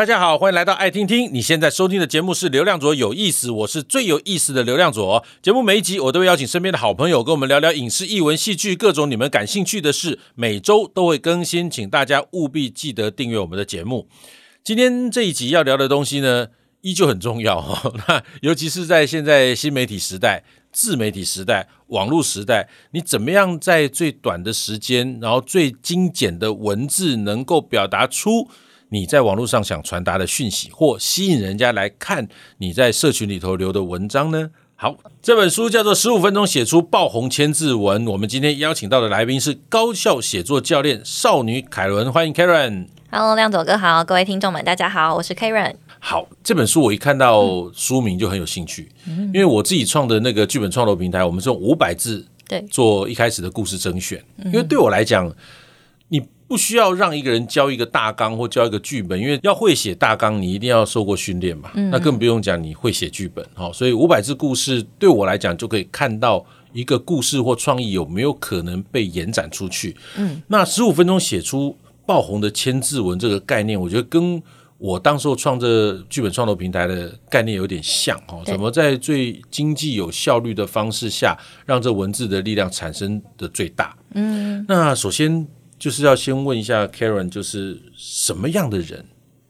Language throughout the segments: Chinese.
大家好，欢迎来到爱听听。你现在收听的节目是流量左有意思，我是最有意思的流量左。节目每一集我都会邀请身边的好朋友跟我们聊聊影视、艺文、戏剧各种你们感兴趣的事，每周都会更新，请大家务必记得订阅我们的节目。今天这一集要聊的东西呢，依旧很重要哈。那尤其是在现在新媒体时代、自媒体时代、网络时代，你怎么样在最短的时间，然后最精简的文字，能够表达出你在网络上想传达的讯息，或吸引人家来看你在社群里头留的文章呢？好，这本书叫做《十五分钟写出爆红千字文》。我们今天邀请到的来宾是高效写作教练少女凯伦，欢迎 Karen。Hello，亮左哥好，各位听众们，大家好，我是 Karen。好，这本书我一看到书名就很有兴趣，嗯、因为我自己创的那个剧本创作平台，我们是用五百字对做一开始的故事甄选，因为对我来讲，你。不需要让一个人教一个大纲或教一个剧本，因为要会写大纲，你一定要受过训练嘛。嗯、那更不用讲你会写剧本，好，所以五百字故事对我来讲就可以看到一个故事或创意有没有可能被延展出去。嗯，那十五分钟写出爆红的千字文这个概念，我觉得跟我当时候创这剧本创作平台的概念有点像哦。怎么在最经济有效率的方式下，让这文字的力量产生的最大？嗯，那首先。就是要先问一下 Karen，就是什么样的人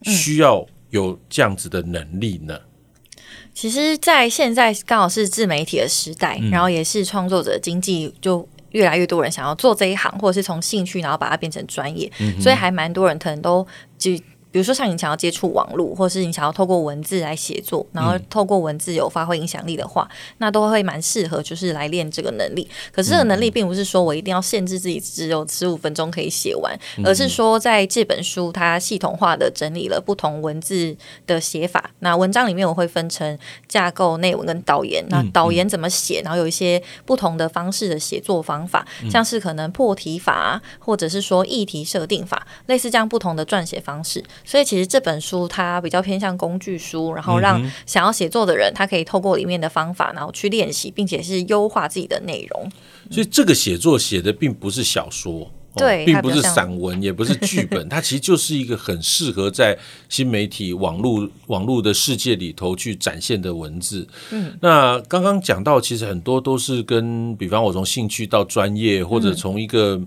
需要有这样子的能力呢？嗯、其实，在现在刚好是自媒体的时代，嗯、然后也是创作者经济，就越来越多人想要做这一行，或者是从兴趣然后把它变成专业，嗯、所以还蛮多人可能都就。比如说，像你想要接触网络，或是你想要透过文字来写作，然后透过文字有发挥影响力的话，嗯、那都会蛮适合，就是来练这个能力。可是这个能力并不是说我一定要限制自己只有十五分钟可以写完，嗯、而是说在这本书它系统化的整理了不同文字的写法。那文章里面我会分成架构、内文跟导言。那导言怎么写？然后有一些不同的方式的写作方法，像是可能破题法，或者是说议题设定法，类似这样不同的撰写方式。所以其实这本书它比较偏向工具书，然后让想要写作的人，他可以透过里面的方法，然后去练习，并且是优化自己的内容。所以这个写作写的并不是小说。对，并不是散文，也不是剧本，它其实就是一个很适合在新媒体、网络、网络的世界里头去展现的文字。嗯，那刚刚讲到，其实很多都是跟，比方我从兴趣到专业，或者从一个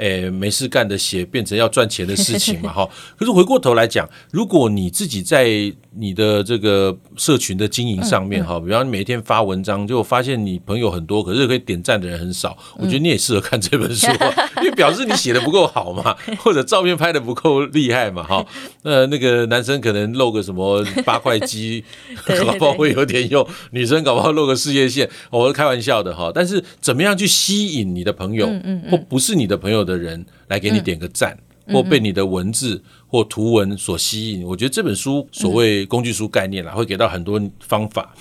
诶、嗯欸、没事干的写变成要赚钱的事情嘛，哈。可是回过头来讲，如果你自己在你的这个社群的经营上面哈，嗯嗯、比方你每天发文章，就发现你朋友很多，可是可以点赞的人很少。我觉得你也适合看这本书，嗯、因为表示你写的不够好嘛，或者照片拍的不够厉害嘛，哈。那那个男生可能露个什么八块肌，搞不好会有点用；女生搞不好露个事业线，我是开玩笑的哈。但是怎么样去吸引你的朋友，或不是你的朋友的人来给你点个赞？或被你的文字或图文所吸引，我觉得这本书所谓工具书概念啦，会给到很多方法。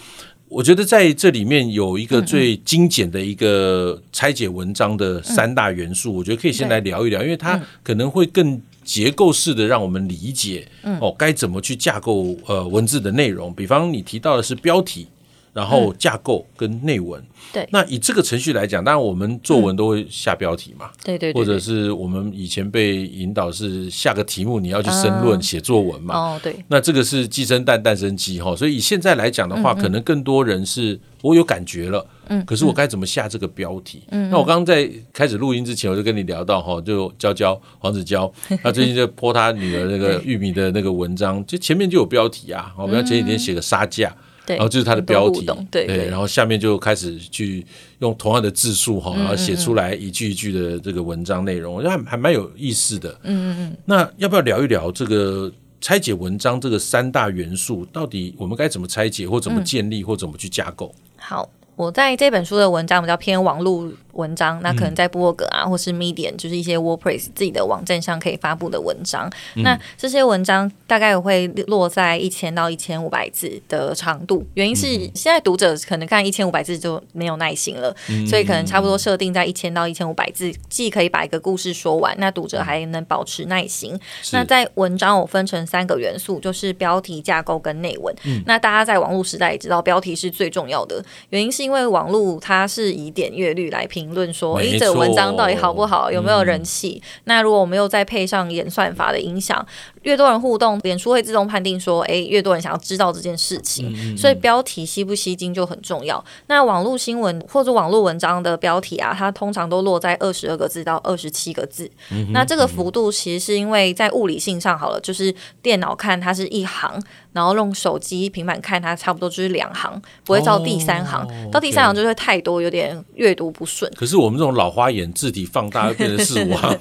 我觉得在这里面有一个最精简的一个拆解文章的三大元素，我觉得可以先来聊一聊，因为它可能会更结构式的让我们理解哦，该怎么去架构呃文字的内容。比方你提到的是标题。然后架构跟内文，对，那以这个程序来讲，当然我们作文都会下标题嘛，对对，或者是我们以前被引导是下个题目，你要去申论写作文嘛，哦对，那这个是鸡生蛋，蛋生鸡哈，所以以现在来讲的话，可能更多人是我有感觉了，嗯，可是我该怎么下这个标题？嗯，那我刚刚在开始录音之前，我就跟你聊到哈，就娇娇黄子娇，他最近在 po 他女儿那个玉米的那个文章，就前面就有标题啊，我们前几天写个杀价。然后就是它的标题，对，对，然后下面就开始去用同样的字数哈，然后写出来一句一句的这个文章内容，我觉得还还蛮有意思的。嗯嗯嗯。那要不要聊一聊这个拆解文章这个三大元素，到底我们该怎么拆解，或怎么建立，或怎么去架构？好，我在这本书的文章比较偏网络。文章，那可能在部落格啊，或是 Medium，就是一些 WordPress 自己的网站上可以发布的文章。嗯、那这些文章大概会落在一千到一千五百字的长度，原因是现在读者可能看一千五百字就没有耐心了，嗯、所以可能差不多设定在一千到一千五百字，既可以把一个故事说完，那读者还能保持耐心。那在文章我分成三个元素，就是标题、架构跟内文。嗯、那大家在网络时代也知道，标题是最重要的，原因是因为网络它是以点阅率来评。论说，诶，这文章到底好不好？有没有人气？嗯、那如果我们又再配上演算法的影响，越多人互动，脸书会自动判定说，哎，越多人想要知道这件事情，嗯嗯，所以标题吸不吸睛就很重要。那网络新闻或者网络文章的标题啊，它通常都落在二十二个字到二十七个字。那这个幅度其实是因为在物理性上好了，就是电脑看它是一行。然后用手机、平板看，它差不多就是两行，不会到第三行。Oh, 到第三行就会太多，有点阅读不顺。可是我们这种老花眼，字体放大会变成四五行，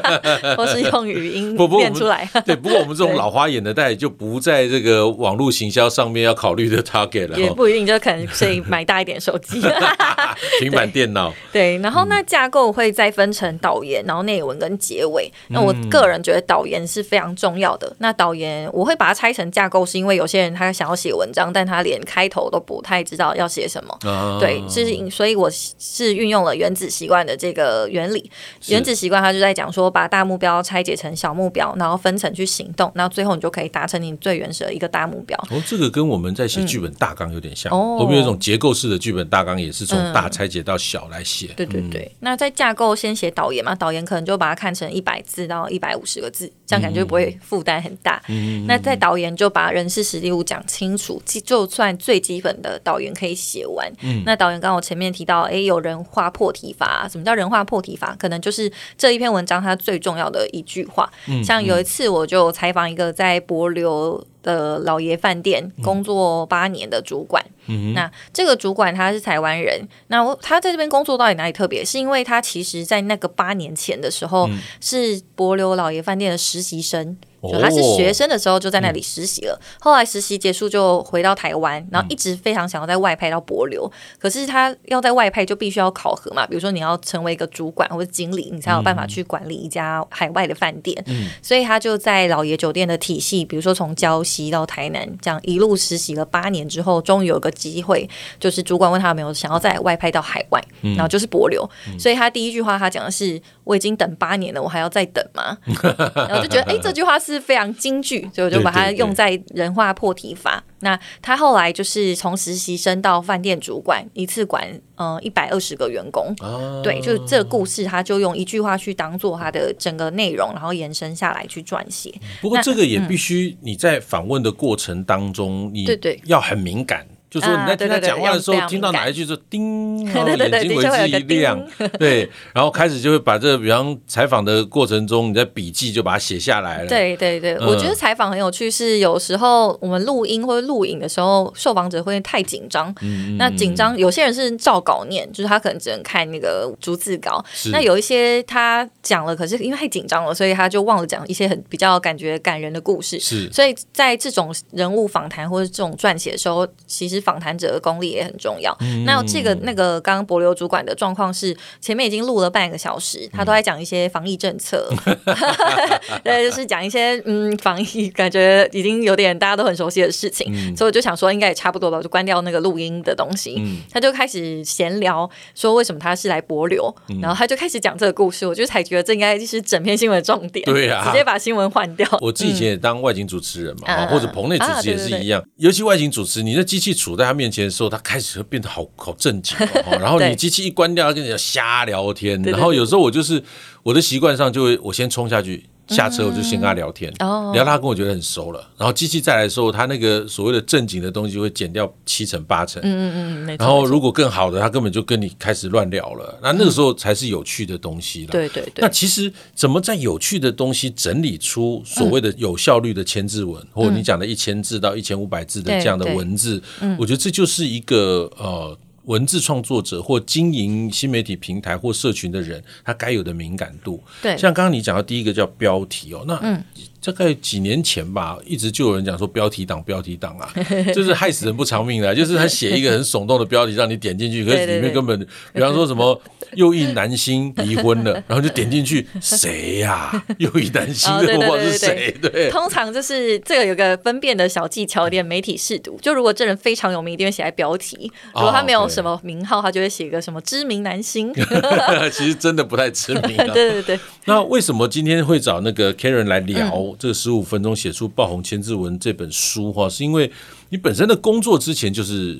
或是用语音变出来。对，不过我们这种老花眼的，大概就不在这个网络行销上面要考虑的 target 了。也不一定，就可能所以买大一点手机、平板电脑。对，然后那架构会再分成导言，然后内文跟结尾。那我个人觉得导言是非常重要的。那导言我会把它拆成架构。是因为有些人他想要写文章，但他连开头都不太知道要写什么。啊、对，是所以我是运用了原子习惯的这个原理。原子习惯它就在讲说，把大目标拆解成小目标，然后分成去行动，然后最后你就可以达成你最原始的一个大目标。哦，这个跟我们在写剧本大纲有点像。哦、嗯，我们有一种结构式的剧本大纲，也是从大拆解到小来写。嗯、对对对。嗯、那在架构先写导演嘛，导演可能就把它看成一百字到一百五十个字，这样感觉不会负担很大。嗯。那在导演就把人事实力物讲清楚，就算最基本的导演可以写完。嗯，那导演刚刚我前面提到，哎，有人画破题法，什么叫人画破题法？可能就是这一篇文章它最重要的一句话。嗯，像有一次我就采访一个在博流的老爷饭店工作八年的主管。嗯，那这个主管他是台湾人，那他在这边工作到底哪里特别？是因为他其实在那个八年前的时候是博流老爷饭店的实习生。就他是学生的时候就在那里实习了，后来实习结束就回到台湾，然后一直非常想要在外派到博流，嗯、可是他要在外派就必须要考核嘛，比如说你要成为一个主管或者经理，你才有办法去管理一家海外的饭店，嗯、所以他就在老爷酒店的体系，比如说从礁溪到台南这样一路实习了八年之后，终于有个机会，就是主管问他有没有想要在外派到海外，嗯、然后就是博流，嗯、所以他第一句话他讲的是。我已经等八年了，我还要再等吗？然后就觉得，哎，这句话是非常京剧，所以我就把它用在人话破题法。对对对，那他后来就是从实习生到饭店主管，一次管嗯一百二十个员工。哦、对，就这个故事，他就用一句话去当做他的整个内容，然后延伸下来去撰写。不过这个也必须你在访问的过程当中，嗯、你对对要很敏感。就说你在听他讲话的时候，听到哪一句就叮，然后眼睛为之一亮，对，然后开始就会把这个，比方采访的过程中，你在笔记就把它写下来了。对对对，我觉得采访很有趣，是有时候我们录音或者录影的时候，受访者会太紧张。那紧张，有些人是照稿念，就是他可能只能看那个逐字稿。那有一些他讲了，可是因为太紧张了，所以他就忘了讲一些很比较感觉感人的故事。是，所以在这种人物访谈或者这种撰写的时候，其实。访谈者的功力也很重要。嗯、那这个那个刚刚博流主管的状况是，前面已经录了半个小时，他都在讲一些防疫政策，对，就是讲一些嗯防疫，感觉已经有点大家都很熟悉的事情。嗯、所以我就想说，应该也差不多吧，我就关掉那个录音的东西。嗯、他就开始闲聊，说为什么他是来博流，嗯、然后他就开始讲这个故事。我就才觉得这应该就是整篇新闻的重点。对呀、啊，直接把新闻换掉。我自己以前也当外景主持人嘛，嗯、或者棚内主持也是一样，尤其外景主持，你的机器处在他面前的时候，他开始会变得好好正经哦。然后你机器一关掉，他跟你瞎聊天。然后有时候我就是我的习惯上就会，我先冲下去。下车我就先跟他聊天，嗯、聊他跟我觉得很熟了，然后机器再来的时候，他那个所谓的正经的东西会减掉七成八成，嗯嗯嗯，然后如果更好的，他根本就跟你开始乱聊了，那那个时候才是有趣的东西了。对对对。那其实怎么在有趣的东西整理出所谓的有效率的千字文，嗯、或者你讲的一千字到一千五百字的这样的文字，嗯、我觉得这就是一个呃。文字创作者或经营新媒体平台或社群的人，他该有的敏感度。对，像刚刚你讲到第一个叫标题哦，那嗯。大概几年前吧，一直就有人讲说标题党，标题党啊，就是害死人不偿命的，就是他写一个很耸动的标题让你点进去，可是里面根本，比方说什么 又一男星离婚了，然后就点进去，谁呀？又一男星，这我是谁？对，通常就是这个有个分辨的小技巧，点媒体试读。就如果这人非常有名，一定会写在标题；如果他没有什么名号，他就会写一个什么知名男星。其实真的不太知名。对对对。那为什么今天会找那个 Karen 来聊？这十五分钟写出爆红千字文这本书哈，是因为你本身的工作之前就是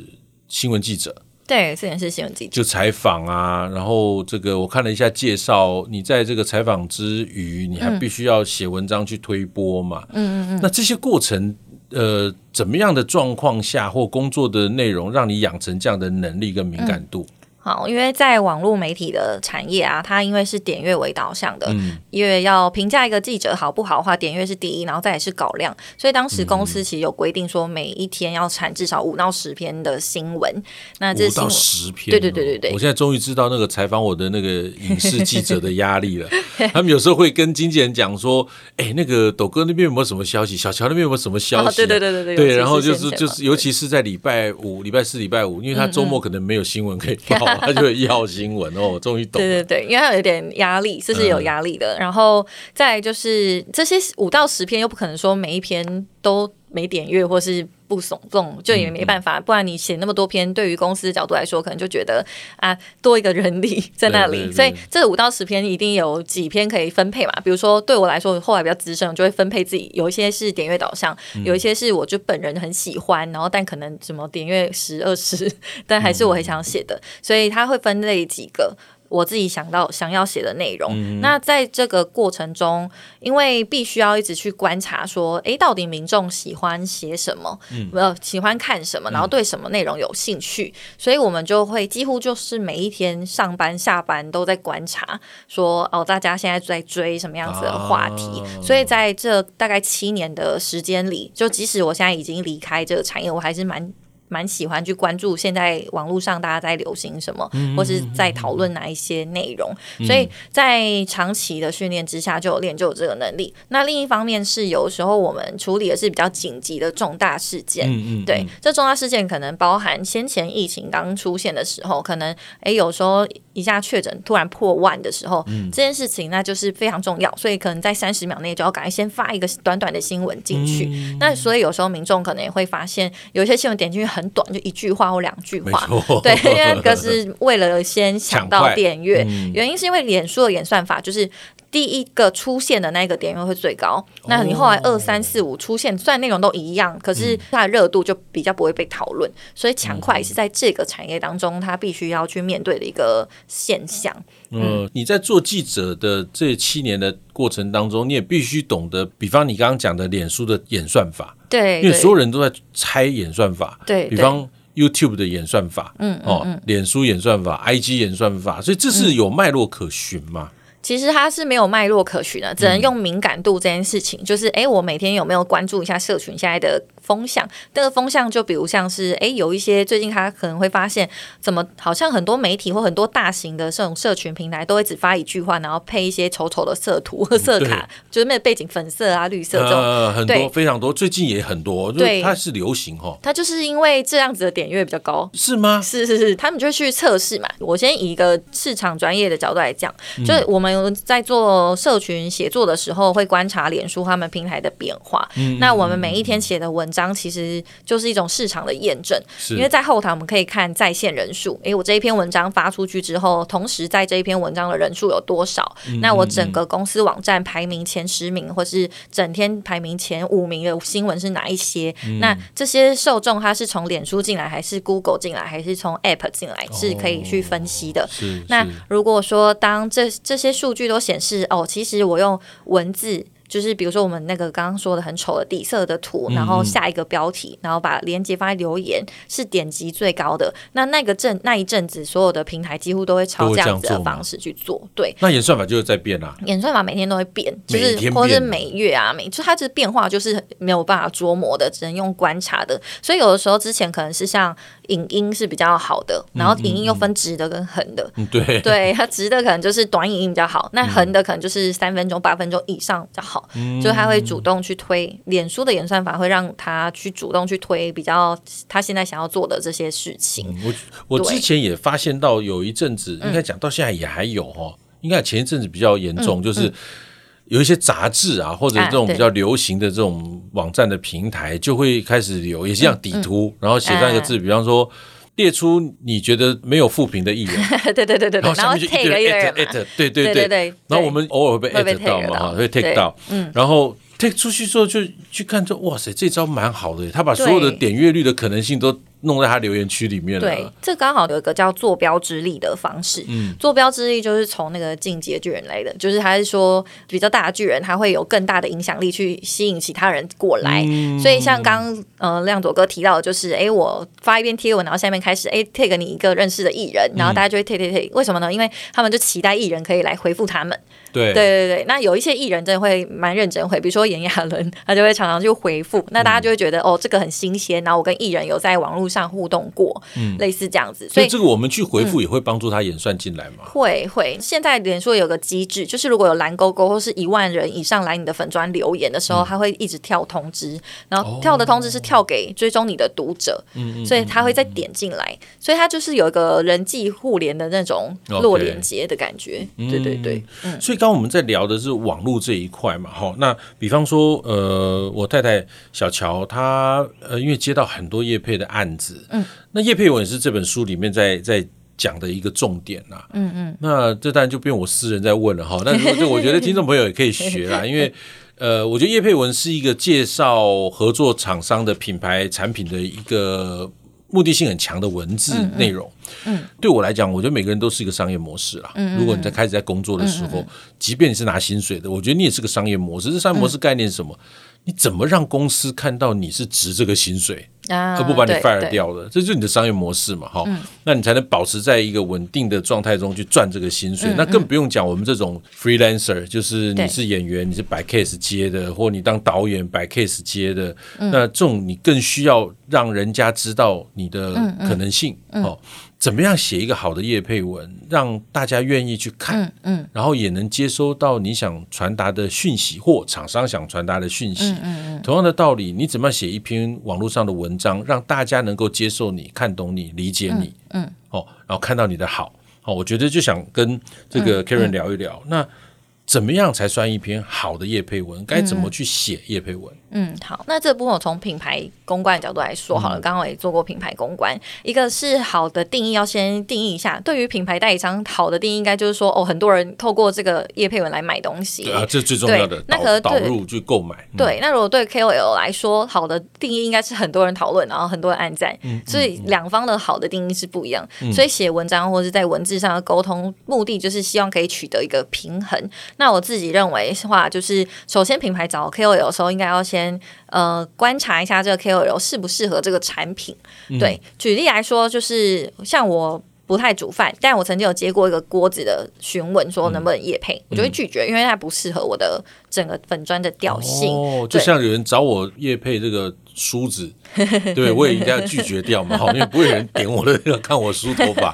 新闻记者，对，之前是新闻记者就采访啊，然后这个我看了一下介绍，你在这个采访之余，你还必须要写文章去推波嘛。嗯嗯嗯。那这些过程，呃，怎么样的状况下或工作的内容，让你养成这样的能力跟敏感度？嗯好，因为在网络媒体的产业啊，它因为是点阅为导向的，嗯、因为要评价一个记者好不好的话，点阅是第一，然后再也是稿量，所以当时公司其实有规定说，每一天要产至少五到十篇的新闻。那这五到十篇，对对对对对。我现在终于知道那个采访我的那个影视记者的压力了。他们有时候会跟经纪人讲说：“哎，那个斗哥那边有没有什么消息？小乔那边有没有什么消息、啊？”对对对对对。对，然后就是就是，尤其是在礼拜五、礼拜四、礼拜五，因为他周末可能没有新闻可以 报。他就会要新闻哦，我终于懂了。对对对，因为他有点压力，这是有压力的。嗯、然后再就是这些五到十篇，又不可能说每一篇都没点阅或是不耸动，就也没办法。不然你写那么多篇，对于公司的角度来说，可能就觉得啊，多一个人力在那里。所以这五到十篇一定有几篇可以分配嘛。比如说对我来说，后来比较资深，我就会分配自己。有一些是点阅导向，有一些是我就本人很喜欢，然后但可能什么点阅十二十，但还是我很想写的，所以他会分类几个。我自己想到想要写的内容，嗯、那在这个过程中，因为必须要一直去观察，说，哎，到底民众喜欢写什么，呃、嗯，喜欢看什么，然后对什么内容有兴趣，嗯、所以我们就会几乎就是每一天上班下班都在观察，说，哦，大家现在在追什么样子的话题，啊、所以在这大概七年的时间里，就即使我现在已经离开这个产业，我还是蛮。蛮喜欢去关注现在网络上大家在流行什么，或是在讨论哪一些内容，所以在长期的训练之下就有练就有这个能力。那另一方面是有时候我们处理的是比较紧急的重大事件，嗯对，这重大事件可能包含先前疫情刚出现的时候，可能哎有时候一下确诊突然破万的时候，这件事情那就是非常重要，所以可能在三十秒内就要赶快先发一个短短的新闻进去。那所以有时候民众可能也会发现有一些新闻点进去很短，就一句话或两句话，对，因为可是为了先抢到点阅，嗯、原因是因为脸书的演算法就是第一个出现的那个点阅会最高，哦、那你后来二三四五出现，虽然内容都一样，可是它的热度就比较不会被讨论，所以抢快是在这个产业当中，它必须要去面对的一个现象。嗯，你在做记者的这七年的过程当中，你也必须懂得，比方你刚刚讲的脸书的演算法，对，因为所有人都在猜演算法，对，比方 YouTube 的演算法，嗯，哦，脸书演算法，IG 演算法，所以这是有脉络可循嘛？其实它是没有脉络可循的，只能用敏感度这件事情，就是哎，我每天有没有关注一下社群现在的。风向，这个风向就比如像是，哎，有一些最近他可能会发现，怎么好像很多媒体或很多大型的这种社群平台都会只发一句话，然后配一些丑丑的色图和色卡，就是那个背景粉色啊、绿色这种，呃、很多对非常多，最近也很多，对，它是流行哈。它就是因为这样子的点阅比较高，是吗？是是是，他们就去测试嘛。我先以一个市场专业的角度来讲，嗯、就是我们在做社群写作的时候，会观察脸书他们平台的变化。嗯、那我们每一天写的文。章其实就是一种市场的验证，因为在后台我们可以看在线人数。诶，我这一篇文章发出去之后，同时在这一篇文章的人数有多少？嗯、那我整个公司网站排名前十名，或是整天排名前五名的新闻是哪一些？嗯、那这些受众他是从脸书进来，还是 Google 进来，还是从 App 进来？是可以去分析的。哦、那如果说当这这些数据都显示，哦，其实我用文字。就是比如说我们那个刚刚说的很丑的底色的图，然后下一个标题，然后把链接放在留言，是点击最高的。那那个阵那一阵子，所有的平台几乎都会朝这样子的方式去做。对，那演算法就是在变啊。演算法每天都会变，就是或者是每月啊，每就它这变化就是没有办法捉摸的，只能用观察的。所以有的时候之前可能是像影音是比较好的，然后影音又分直的跟横的。对，对，它直的可能就是短影音比较好，那横的可能就是三分钟、八分钟以上比较好。嗯，就他会主动去推，脸书的演算法会让他去主动去推比较他现在想要做的这些事情。嗯、我我之前也发现到有一阵子，应该讲到现在也还有哈，应该前一阵子比较严重，嗯、就是有一些杂志啊，或者这种比较流行的这种网站的平台，就会开始有也是像底图，嗯。嗯、然后写上一个字，比方说。列出你觉得没有复评的艺人，对对对对，然后下面就一个 at，对对对。对，然后我们偶尔会被 at 到嘛，哈，会 take 到，嗯，然后 take 出去之后就去看，说哇塞，这招蛮好的，他把所有的点阅率的可能性都弄在他留言区里面了。对，这刚好有一个叫坐标之力的方式。嗯，坐标之力就是从那个进阶巨人来的，就是他是说比较大的巨人，他会有更大的影响力去吸引其他人过来。嗯、所以像刚呃亮佐哥提到的，就是哎，我发一篇贴文，然后下面开始哎 tag 你一个认识的艺人，然后大家就会 tag tag tag，为什么呢？因为他们就期待艺人可以来回复他们。对。对对对，那有一些艺人真的会蛮认真回，比如说炎亚纶，他就会常常去回复，那大家就会觉得、嗯、哦，这个很新鲜。然后我跟艺人有在网络上互动过，嗯，类似这样子，所以，这个我们去回复也会帮助他演算进来吗？嗯、会会，现在脸书有个机制，就是如果有蓝勾勾或是一万人以上来你的粉专留言的时候，嗯、他会一直跳通知，然后跳的通知是跳给追踪你的读者，所以他会再点进来，所以他就是有一个人际互联的那种弱连接的感觉，嗯、对对对，嗯，所以刚刚我们在聊的是网络这一块嘛，哈，那比方说，呃，我太太小乔她呃，因为接到很多叶佩的案子，嗯，那叶佩文也是这本书里面在在讲的一个重点呐，嗯嗯，那这当然就变我私人在问了哈，但是就我觉得听众朋友也可以学啦，因为呃，我觉得叶佩文是一个介绍合作厂商的品牌产品的一个。目的性很强的文字内容，嗯，嗯，对我来讲，我觉得每个人都是一个商业模式啦。嗯，如果你在开始在工作的时候，嗯，即便你是拿薪水的，我觉得你也是个商业模式。这商业模式概念是什么？嗯，你怎么让公司看到你是值这个薪水？而不把你 fire 掉的，这就是你的商业模式嘛，哈，那你才能保持在一个稳定的状态中去赚这个薪水。那更不用讲我们这种 freelancer，就是你是演员，你是摆 case 接的，或你当导演摆 case 接的，那这种你更需要让人家知道你的可能性，哦。怎么样写一个好的业配文，让大家愿意去看，嗯，嗯，然后也能接收到你想传达的讯息或厂商想传达的讯息，嗯嗯嗯。同样的道理，你怎么样写一篇网络上的文章，让大家能够接受你、看懂你、理解你，嗯，嗯。哦，然后看到你的好，哦，我觉得就想跟这个 Karen 聊一聊，那怎么样才算一篇好的业配文？该怎么去写业配文？嗯，好，那这部分我从品牌公关的角度来说好了。刚刚我也做过品牌公关，一个是好的定义，要先定义一下。对于品牌代理商，好的定义应该就是说，哦，很多人透过这个业配文来买东西。对啊，这是最重要的。那可导入去购买。对，那如果对 KOL 来说，好的定义应该是很多人讨论，然后很多人按赞。所以两方的好的定义是不一样。所以写文章或者是在文字上的沟通，目的就是希望可以取得一个平衡。那我自己认为的话，就是首先品牌找 KOL 的时候，应该要先。呃，观察一下这个 KOL 适不适合这个产品。对，举例来说，就是像我不太煮饭，但我曾经有接过一个锅子的询问，说能不能夜配，我就会拒绝，因为它不适合我的整个粉砖的调性。哦，就像有人找我夜配这个。梳子，对，我也应该要拒绝掉嘛，因为不会有人点我的那个看我梳头发。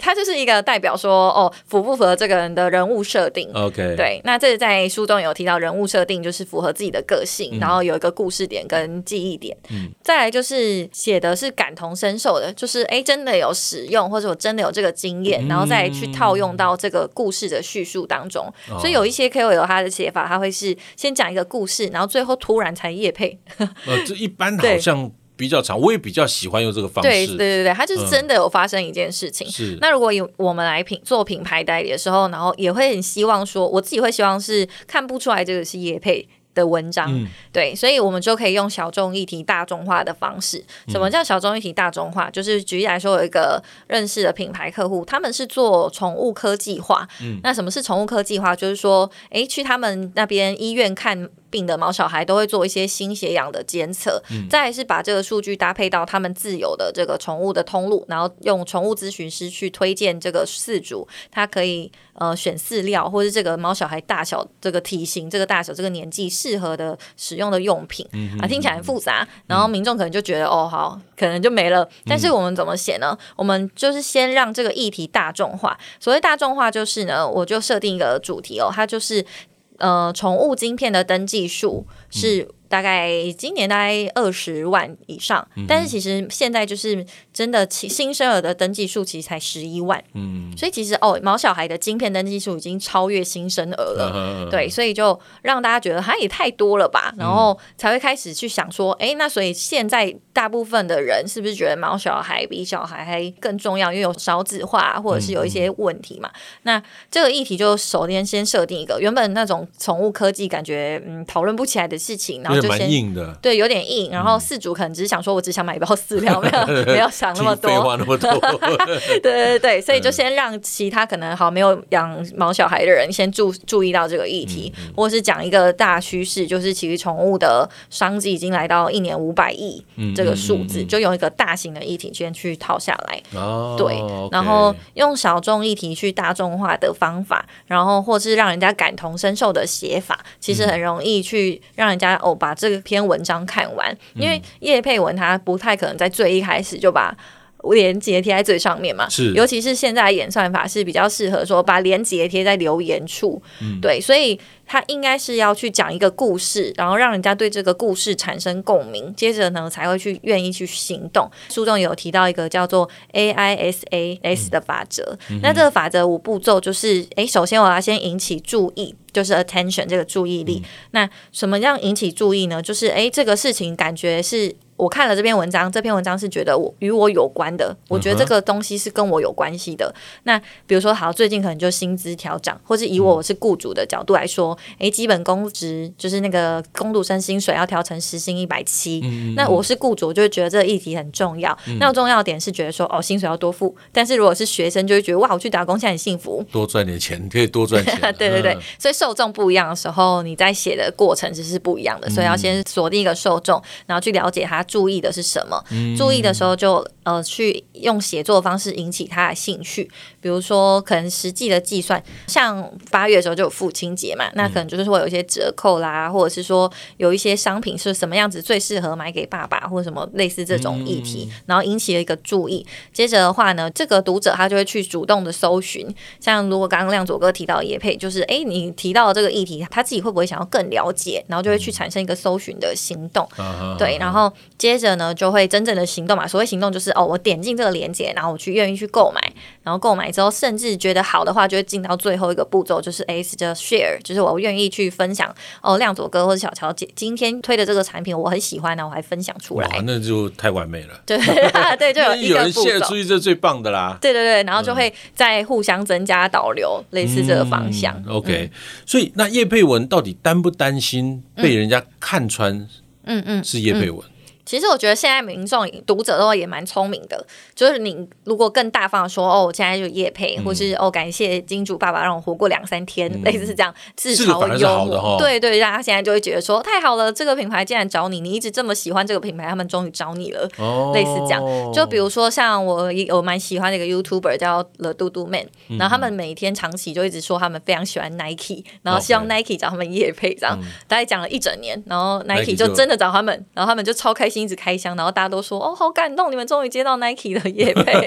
他就是一个代表说，哦，符不符合这个人的人物设定？OK，对，那这在书中有提到，人物设定就是符合自己的个性，嗯、然后有一个故事点跟记忆点。嗯，再来就是写的是感同身受的，就是哎，真的有使用，或者我真的有这个经验，然后再去套用到这个故事的叙述当中。嗯、所以有一些 KOL 他的写法，他会是先讲一个故事，然后最后突然才夜配。呃，这一般好像比较长，我也比较喜欢用这个方式。对对对对，它就是真的有发生一件事情。是、嗯，那如果有我们来品做品牌代理的时候，然后也会很希望说，我自己会希望是看不出来这个是叶配的文章，嗯、对，所以我们就可以用小众议题大众化的方式。什么叫小众议题大众化？就是举例来说，有一个认识的品牌客户，他们是做宠物科技化。嗯，那什么是宠物科技化？就是说，哎，去他们那边医院看。病的毛小孩都会做一些心血氧的监测，嗯、再是把这个数据搭配到他们自有的这个宠物的通路，然后用宠物咨询师去推荐这个饲主，他可以呃选饲料，或是这个毛小孩大小、这个体型、这个大小、这个年纪适合的使用的用品、嗯、啊，听起来很复杂，然后民众可能就觉得、嗯、哦好，可能就没了。但是我们怎么写呢？我们就是先让这个议题大众化。所谓大众化，就是呢，我就设定一个主题哦，它就是。呃，宠物晶片的登记数是大概今年大概二十万以上，嗯、但是其实现在就是真的新生儿的登记数其实才十一万，嗯，所以其实哦，毛小孩的晶片登记数已经超越新生儿了，嗯、对，所以就让大家觉得它也太多了吧，然后才会开始去想说，哎、嗯，那所以现在大部分的人是不是觉得毛小孩比小孩还更重要，因为有少子化或者是有一些问题嘛？嗯、那这个议题就首先先设定一个原本那种宠物科技感觉嗯讨论不起来的的事情，然后就先硬的，对，有点硬。然后饲主可能只是想说，我只想买一包饲料，没有没有想那么多，废话那么多。对对对，所以就先让其他可能好没有养毛小孩的人先注注意到这个议题，嗯嗯、或是讲一个大趋势，就是其实宠物的商机已经来到一年五百亿这个数字，就用一个大型的议题先去套下来。哦，对、然后用小众议题去大众化的方法，然后或是让人家感同身受的写法，其实很容易去让人家哦把这篇文章看完，嗯、因为叶佩文他不太可能在最一开始就把。连接贴在最上面嘛，是，尤其是现在演算法是比较适合说把连接贴在留言处，嗯、对，所以他应该是要去讲一个故事，然后让人家对这个故事产生共鸣，接着呢才会去愿意去行动。书中有提到一个叫做 AISAS 的法则，嗯、那这个法则五步骤就是，哎，首先我要先引起注意，就是 attention 这个注意力。嗯、那什么样引起注意呢？就是哎，这个事情感觉是。我看了这篇文章，这篇文章是觉得我与我有关的，我觉得这个东西是跟我有关系的。Uh. 那比如说，好，最近可能就薪资调涨，或是以我是雇主的角度来说，诶、嗯，基本工资就是那个工读生薪水要调成时薪一百七。那我是雇主，我就会觉得这个议题很重要。嗯、那重要点是觉得说，哦，薪水要多付。但是如果是学生，就会觉得哇，我去打工现在很幸福，多赚点钱可以多赚钱。对对对，所以受众不一样的时候，你在写的过程其实是不一样的。所以要先锁定一个受众，然后去了解他注意的是什么。嗯、注意的时候就呃去用写作方式引起他的兴趣，比如说可能实际的计算，像八月的时候就有父亲节嘛，那可能就是会有一些折扣啦，或者是说有一些商品是什么样子最适合买给爸爸，或者什么类似这种议题，然后引起了一个注意。接着的话呢，这个读者他就会去主动的搜寻，像如果刚刚亮佐哥提到业配，就是哎你提到的这个议题，他自己会不会想要更了解，然后就会去产生一个搜寻的行动，对，然后接着呢就会。真正的行动嘛？所谓行动就是哦，我点进这个链接，然后我去愿意去购买，然后购买之后，甚至觉得好的话，就会进到最后一个步骤，就是 S 的 share，就是我愿意去分享哦，亮佐哥或者小乔姐今天推的这个产品，我很喜欢，然后我还分享出来，那就太完美了。对 对，就有一个有人 share 出去，这最棒的啦。对对对，然后就会再互相增加导流，嗯、类似这个方向。嗯、OK，所以那叶佩文到底担不担心被人家看穿？嗯嗯，是叶佩文。嗯嗯其实我觉得现在民众读者都也蛮聪明的，就是你如果更大方的说哦，我现在就夜配，嗯、或是哦感谢金主爸爸让我活过两三天，嗯、类似是这样自嘲幽默，哦、对对，大家现在就会觉得说太好了，这个品牌竟然找你，你一直这么喜欢这个品牌，他们终于找你了，哦、类似这样。就比如说像我我蛮喜欢的一个 YouTuber 叫 The Doodoo Man，然后他们每天长期就一直说他们非常喜欢 Nike，然后希望 Nike 找他们夜配这样，嗯、大概讲了一整年，然后 Nike 就真的找他们，然后他们就超开心。一直开箱，然后大家都说：“哦，好感动！你们终于接到 Nike 的业配。”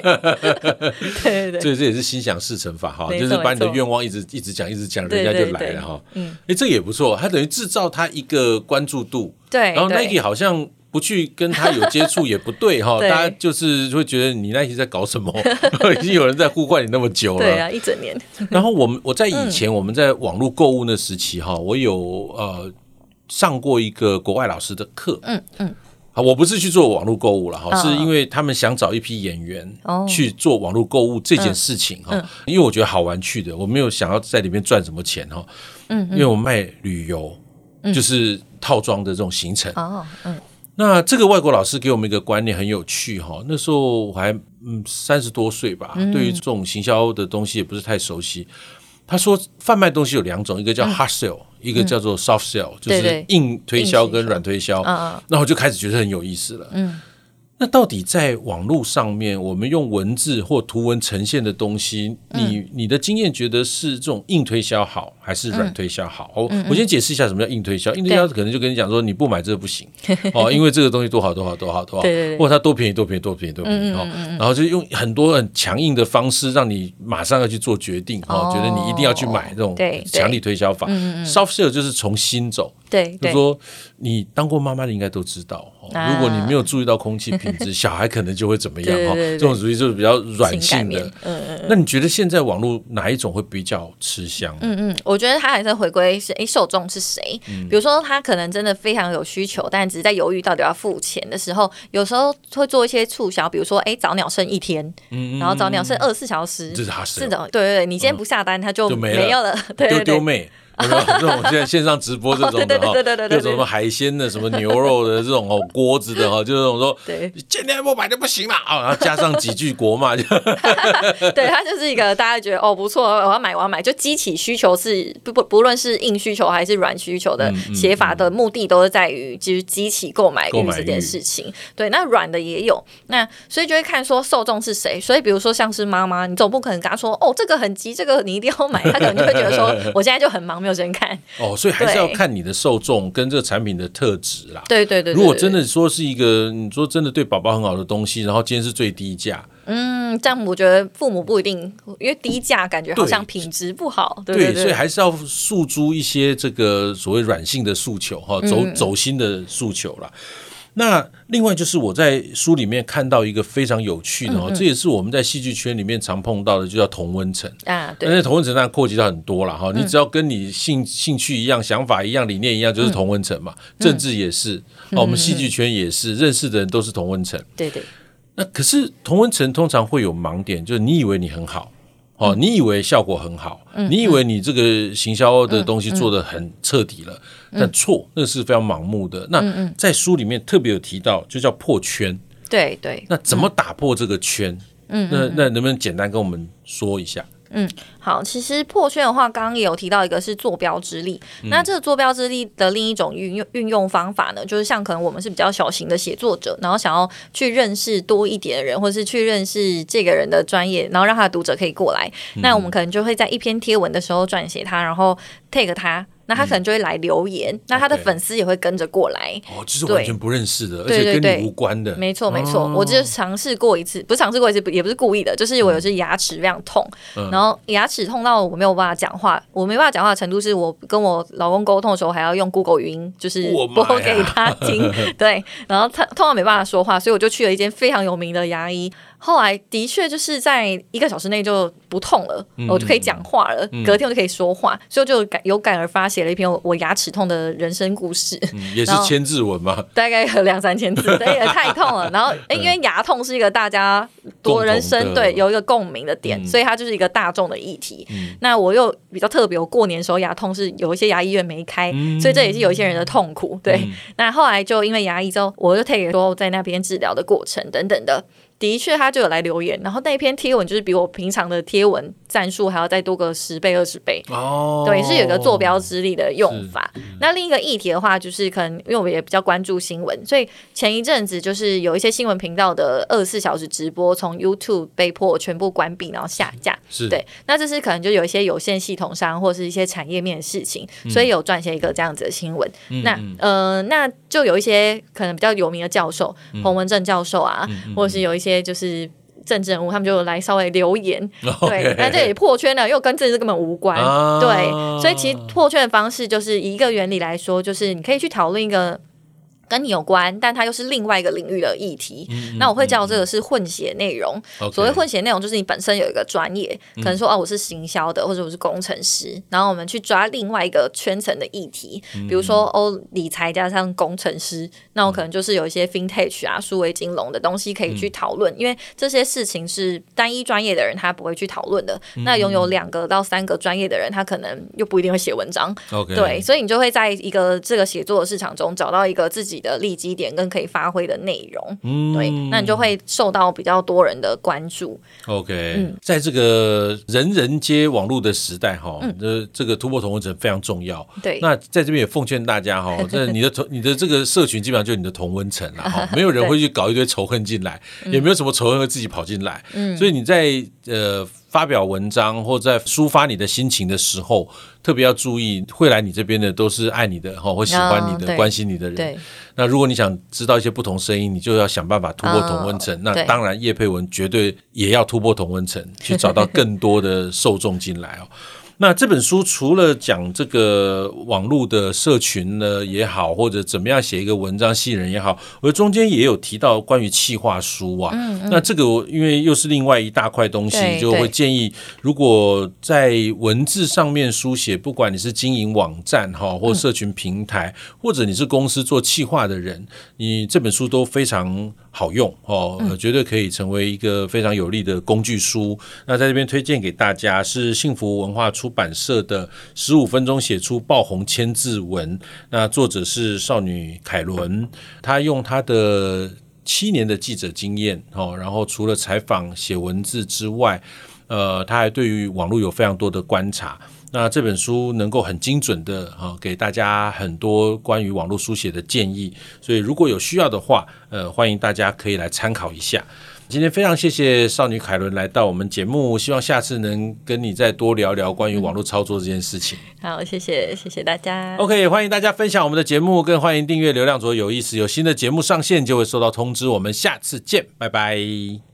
对对对，所以这也是心想事成法哈，就是把你的愿望一直一直讲，一直讲，人家就来了哈。嗯，哎，这也不错，他等于制造他一个关注度。对，然后 Nike 好像不去跟他有接触也不对哈，大家就是会觉得你 Nike 在搞什么？已经有人在呼唤你那么久了，对啊，一整年。然后我们我在以前我们在网络购物那时期哈，我有呃上过一个国外老师的课，嗯嗯。啊，我不是去做网络购物了哈，是因为他们想找一批演员去做网络购物这件事情哈，因为我觉得好玩去的，我没有想要在里面赚什么钱哈，嗯，因为我卖旅游，就是套装的这种行程，哦，嗯，那这个外国老师给我们一个观念很有趣哈，那时候我还嗯三十多岁吧，对于这种行销的东西也不是太熟悉。他说贩卖东西有两种，一个叫 hard sell，一个叫做 soft sell，就是硬推销跟软推销。那我就开始觉得很有意思了。那到底在网络上面，我们用文字或图文呈现的东西，你你的经验觉得是这种硬推销好，还是软推销好？我我先解释一下什么叫硬推销。硬推销可能就跟你讲说，你不买这个不行 哦，因为这个东西多好多好多好多好，或者它多便宜多便宜多便宜多便宜哦。然后就用很多很强硬的方式，让你马上要去做决定哦，觉得你一定要去买这种强力推销法。Soft sell 就是从心走，对，就说你当过妈妈的应该都知道。如果你没有注意到空气品质，小孩可能就会怎么样哈？这种属于就是比较软性的。嗯嗯。那你觉得现在网络哪一种会比较吃香？嗯嗯，我觉得他还是回归是诶，受众是谁？比如说他可能真的非常有需求，但只是在犹豫到底要付钱的时候，有时候会做一些促销，比如说诶，早鸟剩一天，然后早鸟剩二十四小时，这是他是的，对对对，你今天不下单，他就没有了，对对 对。有没有这种现在线上直播这种的哈，各种什么海鲜的、什么牛肉的这种哦锅子的哈，就这种说，对，今天不买就不行了啊，然后加上几句国骂，就对，它就是一个大家觉得哦不错，我要买我要买，就激起需求是不不不论是硬需求还是软需求的写法的目的都是在于就是激起购买欲这件事情。对，那软的也有，那所以就会看说受众是谁。所以比如说像是妈妈，你总不可能跟她说哦这个很急，这个你一定要买，她可能就会觉得说我现在就很忙，没有时间看。哦，所以还是要看你的受众跟这个产品的特质啦。对对对，对，如果真的说是一个你说真的对宝宝很好的东西，然后今天是最低价，嗯，这样我觉得父母不一定，因为低价感觉好像品质不好。对，所以还是要诉诸一些这个所谓软性的诉求哈，走走心的诉求啦。那另外就是我在书里面看到一个非常有趣的哦，嗯嗯，这也是我们在戏剧圈里面常碰到的，就叫同温层啊。对，那同温层当然扩及到很多了哈。你只要跟你兴兴趣一样、想法一样、理念一样，就是同温层嘛。政治也是，哦，我们戏剧圈也是，认识的人都是同温层。对对。那可是同温层通常会有盲点，就是你以为你很好。哦，你以为效果很好，嗯、你以为你这个行销的东西做得很彻底了，嗯、但错，那是非常盲目的。那在书里面特别有提到，就叫破圈。对对。那怎么打破这个圈？嗯，那那能不能简单跟我们说一下？嗯，好，其实破圈的话，刚刚也有提到一个是坐标之力。嗯、那这个坐标之力的另一种运用运用方法呢，就是像可能我们是比较小型的写作者，然后想要去认识多一点的人，或者是去认识这个人的专业，然后让他的读者可以过来。嗯、那我们可能就会在一篇贴文的时候撰写他，然后 take 他。那他可能就会来留言，嗯、那他的粉丝也会跟着过来。哦，就是完全不认识的，对而且跟你无关的。没错，没错。哦、我就尝试过一次，不是尝试过一次，也不是故意的，就是我有时牙齿非常痛，嗯、然后牙齿痛到我没有办法讲话，我没办法讲话的程度是我跟我老公沟通的时候还要用 Google 语音，就是播给他听。对，然后他痛到没办法说话，所以我就去了一间非常有名的牙医。后来的确就是在一个小时内就不痛了，嗯、我就可以讲话了。嗯、隔天我就可以说话，所以我就感有感而发写了一篇我牙齿痛的人生故事，嗯、也是千字文嘛，大概有两三千字，对，也太痛了。然后，哎，因为牙痛是一个大家多人生对有一个共鸣的点，嗯、所以它就是一个大众的议题。嗯、那我又比较特别，我过年的时候牙痛是有一些牙医院没开，嗯、所以这也是有一些人的痛苦。对，嗯、那后来就因为牙医之后，我就特别说在那边治疗的过程等等的。的确，他就有来留言，然后那一篇贴文就是比我平常的贴文赞数还要再多个十倍、二十倍哦。对，是有一个坐标之力的用法。嗯、那另一个议题的话，就是可能因为我也比较关注新闻，所以前一阵子就是有一些新闻频道的二十四小时直播从 YouTube 被迫全部关闭，然后下架。是对，那这是可能就有一些有线系统商或是一些产业面的事情，嗯、所以有撰写一个这样子的新闻。嗯、那呃，那就有一些可能比较有名的教授，嗯、彭文正教授啊，嗯、或者是有一些。就是政治人物，他们就来稍微留言. 对，那这也破圈了，又跟政治根本无关，啊、对，所以其实破圈的方式就是一个原理来说，就是你可以去讨论一个。跟你有关，但它又是另外一个领域的议题。嗯、那我会叫这个是混血内容。嗯、所谓混血内容，就是你本身有一个专业，嗯、可能说哦，我是行销的，或者我是工程师，然后我们去抓另外一个圈层的议题，嗯、比如说哦，理财加上工程师，那我可能就是有一些 FinTech 啊、数位金融的东西可以去讨论，嗯、因为这些事情是单一专业的人他不会去讨论的。嗯、那拥有两个到三个专业的人，他可能又不一定会写文章。Okay. 对，所以你就会在一个这个写作的市场中找到一个自己的利基点跟可以发挥的内容，嗯，对，那你就会受到比较多人的关注。OK，嗯，在这个人人皆网络的时代，哈，这这个突破同温层非常重要。对，那在这边也奉劝大家，哈，这你的同你的这个社群基本上就是你的同温层了，哈，没有人会去搞一堆仇恨进来，也没有什么仇恨会自己跑进来。嗯，所以你在呃。发表文章或在抒发你的心情的时候，特别要注意，会来你这边的都是爱你的哈，或喜欢你的、关心你的人。那如果你想知道一些不同声音，你就要想办法突破同温层。那当然，叶佩文绝对也要突破同温层，去找到更多的受众进来哦。那这本书除了讲这个网络的社群呢也好，或者怎么样写一个文章吸引人也好，我中间也有提到关于企划书啊。嗯嗯、那这个因为又是另外一大块东西，就会建议，如果在文字上面书写，不管你是经营网站哈，或社群平台，嗯、或者你是公司做企划的人，你这本书都非常好用哦，绝对可以成为一个非常有力的工具书。那在这边推荐给大家是幸福文化出版社的《十五分钟写出爆红千字文》，那作者是少女凯伦，她用她的七年的记者经验哦，然后除了采访写文字之外，呃，她还对于网络有非常多的观察。那这本书能够很精准的啊，给大家很多关于网络书写的建议，所以如果有需要的话，呃，欢迎大家可以来参考一下。今天非常谢谢少女凯伦来到我们节目，希望下次能跟你再多聊聊关于网络操作这件事情。好，谢谢，谢谢大家。OK，欢迎大家分享我们的节目，更欢迎订阅流量左有意思，有新的节目上线就会收到通知。我们下次见，拜拜。